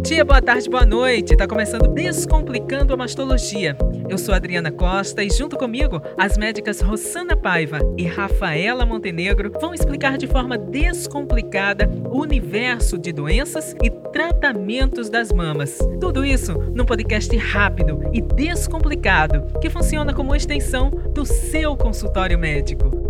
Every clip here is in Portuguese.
Bom dia, boa tarde, boa noite. Tá começando Descomplicando a Mastologia. Eu sou Adriana Costa e junto comigo as médicas Rosana Paiva e Rafaela Montenegro vão explicar de forma descomplicada o universo de doenças e tratamentos das mamas. Tudo isso num podcast rápido e descomplicado que funciona como extensão do seu consultório médico.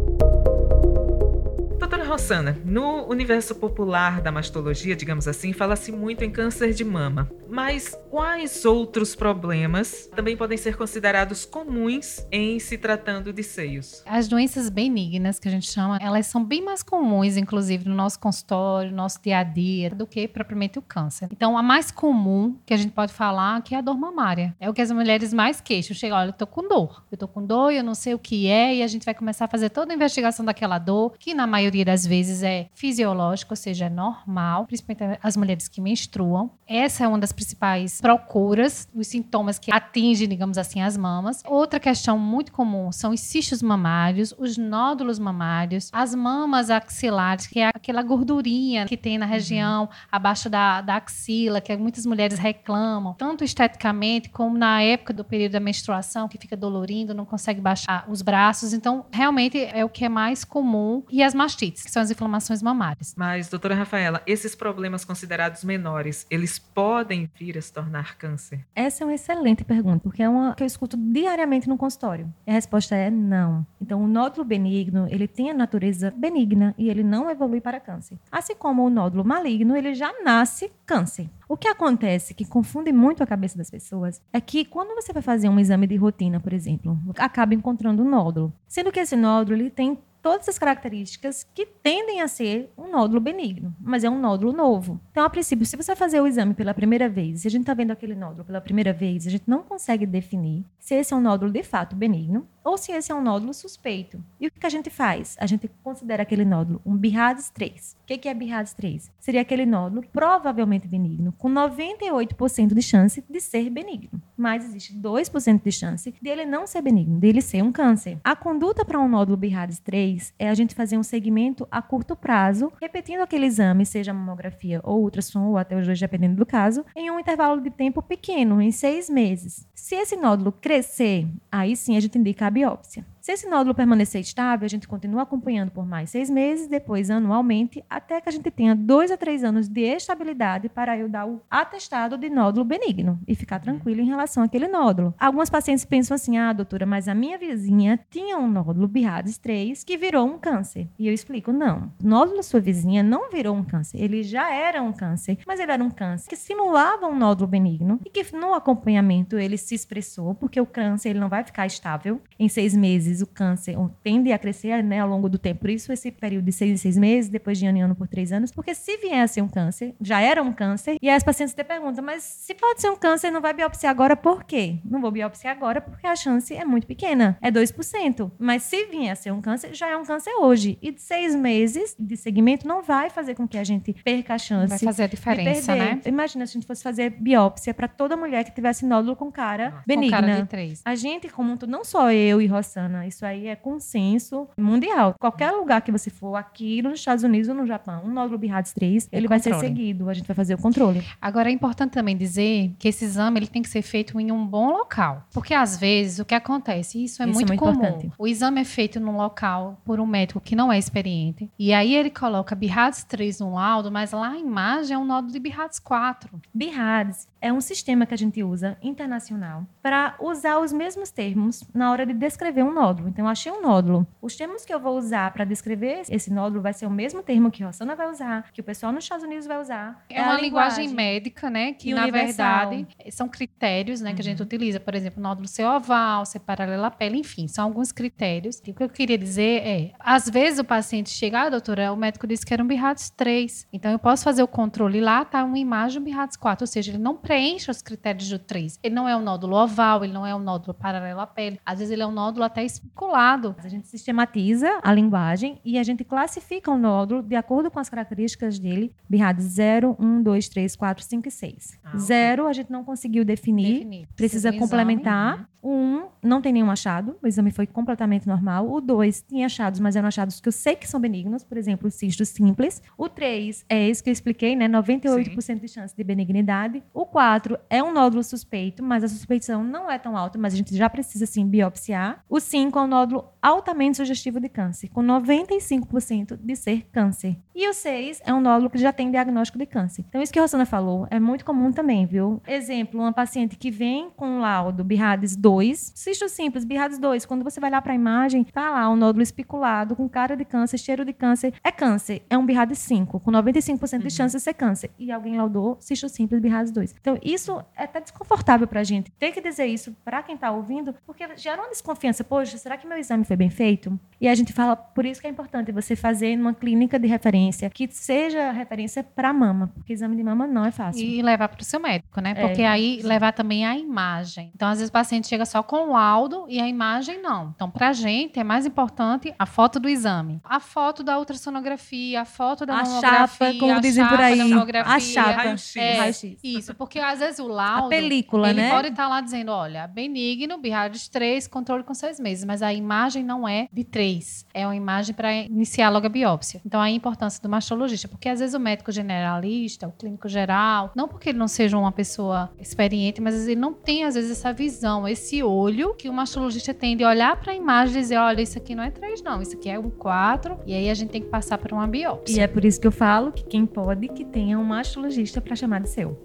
Rossana, no universo popular da mastologia, digamos assim, fala-se muito em câncer de mama. Mas quais outros problemas também podem ser considerados comuns em se tratando de seios? As doenças benignas, que a gente chama, elas são bem mais comuns, inclusive, no nosso consultório, no nosso dia a dia, do que propriamente o câncer. Então, a mais comum que a gente pode falar que é a dor mamária. É o que as mulheres mais queixam. Chega, olha, eu tô com dor. Eu tô com dor, eu não sei o que é, e a gente vai começar a fazer toda a investigação daquela dor, que na maioria das vezes é fisiológico, ou seja, é normal, principalmente as mulheres que menstruam. Essa é uma das principais procuras, os sintomas que atingem, digamos assim, as mamas. Outra questão muito comum são os cistos mamários, os nódulos mamários, as mamas axilares, que é aquela gordurinha que tem na uhum. região uhum. abaixo da, da axila, que muitas mulheres reclamam, tanto esteticamente como na época do período da menstruação, que fica dolorindo, não consegue baixar os braços. Então, realmente é o que é mais comum. E as mastites, que são as inflamações mamárias. Mas, doutora Rafaela, esses problemas considerados menores, eles podem vir a se tornar câncer? Essa é uma excelente pergunta, porque é uma que eu escuto diariamente no consultório. E a resposta é não. Então, o nódulo benigno, ele tem a natureza benigna e ele não evolui para câncer. Assim como o nódulo maligno, ele já nasce câncer. O que acontece, que confunde muito a cabeça das pessoas, é que quando você vai fazer um exame de rotina, por exemplo, acaba encontrando um nódulo. Sendo que esse nódulo ele tem todas as características que tendem a ser um nódulo benigno, mas é um nódulo novo. Então, a princípio, se você fazer o exame pela primeira vez, e a gente está vendo aquele nódulo pela primeira vez, a gente não consegue definir se esse é um nódulo de fato benigno ou se esse é um nódulo suspeito. E o que a gente faz? A gente considera aquele nódulo um BIRADS 3. O que é BIRADS 3? Seria aquele nódulo provavelmente benigno, com 98% de chance de ser benigno. Mas existe 2% de chance de ele não ser benigno, dele ser um câncer. A conduta para um nódulo BIRADS 3 é a gente fazer um segmento a curto prazo, repetindo aquele exame, seja mamografia ou ultrassom, ou até os dois, dependendo do caso, em um intervalo de tempo pequeno, em seis meses. Se esse nódulo crescer, aí sim a gente indica biópsia. Se esse nódulo permanecer estável, a gente continua acompanhando por mais seis meses, depois anualmente, até que a gente tenha dois a três anos de estabilidade para eu dar o atestado de nódulo benigno e ficar tranquilo em relação àquele nódulo. Algumas pacientes pensam assim: ah, doutora, mas a minha vizinha tinha um nódulo BIRADS 3 que virou um câncer. E eu explico: não, o nódulo da sua vizinha não virou um câncer, ele já era um câncer, mas ele era um câncer que simulava um nódulo benigno e que no acompanhamento ele se expressou, porque o câncer ele não vai ficar estável em seis meses vezes o câncer tende a crescer né, ao longo do tempo. Por isso, esse período de seis em seis meses, depois de ano em ano por três anos, porque se vier a ser um câncer, já era um câncer, e aí as pacientes te perguntam, mas se pode ser um câncer, não vai biopsiar agora por quê? Não vou biopsiar agora porque a chance é muito pequena, é 2%. Mas se vier a ser um câncer, já é um câncer hoje. E de seis meses de segmento não vai fazer com que a gente perca a chance. Vai fazer a diferença, né? Imagina se a gente fosse fazer biópsia para toda mulher que tivesse nódulo com cara benigna. Com cara de três. A gente, como não só eu e Rossana, isso aí é consenso mundial. Qualquer lugar que você for, aqui nos Estados Unidos ou no Japão, um nódulo BIRADS 3, é ele vai ser seguido. A gente vai fazer o controle. Agora, é importante também dizer que esse exame ele tem que ser feito em um bom local. Porque, às vezes, o que acontece, isso é, isso muito, é muito comum. Importante. O exame é feito num local por um médico que não é experiente. E aí ele coloca BIRADS 3 no laudo, mas lá a imagem é um nódulo de BIRADS 4. BIRADS é um sistema que a gente usa internacional para usar os mesmos termos na hora de descrever um nódulo. Então, eu achei um nódulo. Os termos que eu vou usar para descrever esse nódulo vai ser o mesmo termo que a Rosana vai usar, que o pessoal nos Estados Unidos vai usar. É, é uma linguagem médica, né? Que, na verdade, são critérios né, uhum. que a gente utiliza. Por exemplo, nódulo ser oval, ser paralelo à pele, enfim, são alguns critérios. E o que eu queria dizer é, às vezes o paciente chega, ah, doutora, o médico disse que era um BIRADS 3. Então, eu posso fazer o controle lá, tá uma imagem um BIRADS 4, ou seja, ele não preenche os critérios do 3. Ele não é um nódulo oval, ele não é um nódulo paralelo à pele. Às vezes ele é um nódulo até especulado. A gente sistematiza a linguagem e a gente classifica o nódulo de acordo com as características dele. BIRAD 0, 1, 2, 3, 4, 5 e 6. Ah, 0 okay. a gente não conseguiu definir, definir. precisa, complementar. Exame, O 1 não tem nenhum achado, o exame foi completamente normal. O 2 tinha achados, mas eram achados que eu sei que são benignos, por exemplo, o cisto simples. O 3 é esse que eu expliquei, né? 98% Sim. de chance de benignidade. O 4 é um nódulo suspeito, mas a suspeição não é tão alta, mas a gente já precisa sim biopsiar. O 5 é um nódulo altamente sugestivo de câncer, com 95% de ser câncer. E o 6 é um nódulo que já tem diagnóstico de câncer. Então, isso que a Rosana falou é muito comum também, viu? Exemplo, uma paciente que vem com um laudo BIRADES 2, cisto simples, BIRADES 2, quando você vai lá para a imagem, tá lá um nódulo especulado, com cara de câncer, cheiro de câncer. É câncer, é um BIRADES 5, com 95% de uhum. chance de ser câncer. E alguém laudou cisto simples, BIRADES 2. Então, isso é até desconfortável para a gente. Ter que dizer isso para quem está ouvindo, porque gera uma desconfiança. Poxa, será que meu exame foi bem feito? E a gente fala, por isso que é importante você fazer numa clínica de referência, que seja referência para mama, porque exame de mama não é fácil. E levar para o seu médico, né? Porque é, aí sim. levar também a imagem. Então, às vezes o paciente chega só com o laudo e a imagem não. Então, para a gente é mais importante a foto do exame, a foto da ultrassonografia, a foto da a chapa, como dizem por aí, a chapa, raio-x. É, raio isso, porque às vezes o laudo, a película, ele né? pode estar tá lá dizendo, olha, benigno, BIRADES 3, controle com seis meses, mas a imagem não é de 3, é uma imagem para iniciar logo a biópsia. Então, a importância do mastologista, porque às vezes o médico generalista, o clínico geral, não porque ele não seja uma pessoa experiente, mas ele não tem às vezes essa visão, esse olho que o mastologista tem de olhar para a imagem e dizer, olha, isso aqui não é 3 não, isso aqui é um 4, e aí a gente tem que passar por uma biópsia. E é por isso que eu falo que quem pode que tenha um mastologista para chamar de seu.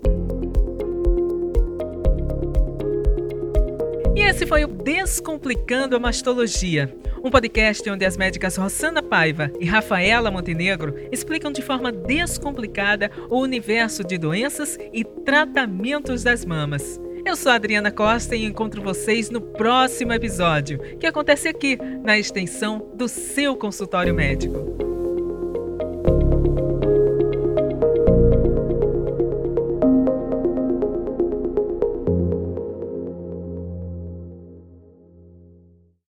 E esse foi o Descomplicando a Mastologia, um podcast onde as médicas Rosana Paiva e Rafaela Montenegro explicam de forma descomplicada o universo de doenças e tratamentos das mamas. Eu sou Adriana Costa e encontro vocês no próximo episódio, que acontece aqui, na extensão do seu consultório médico.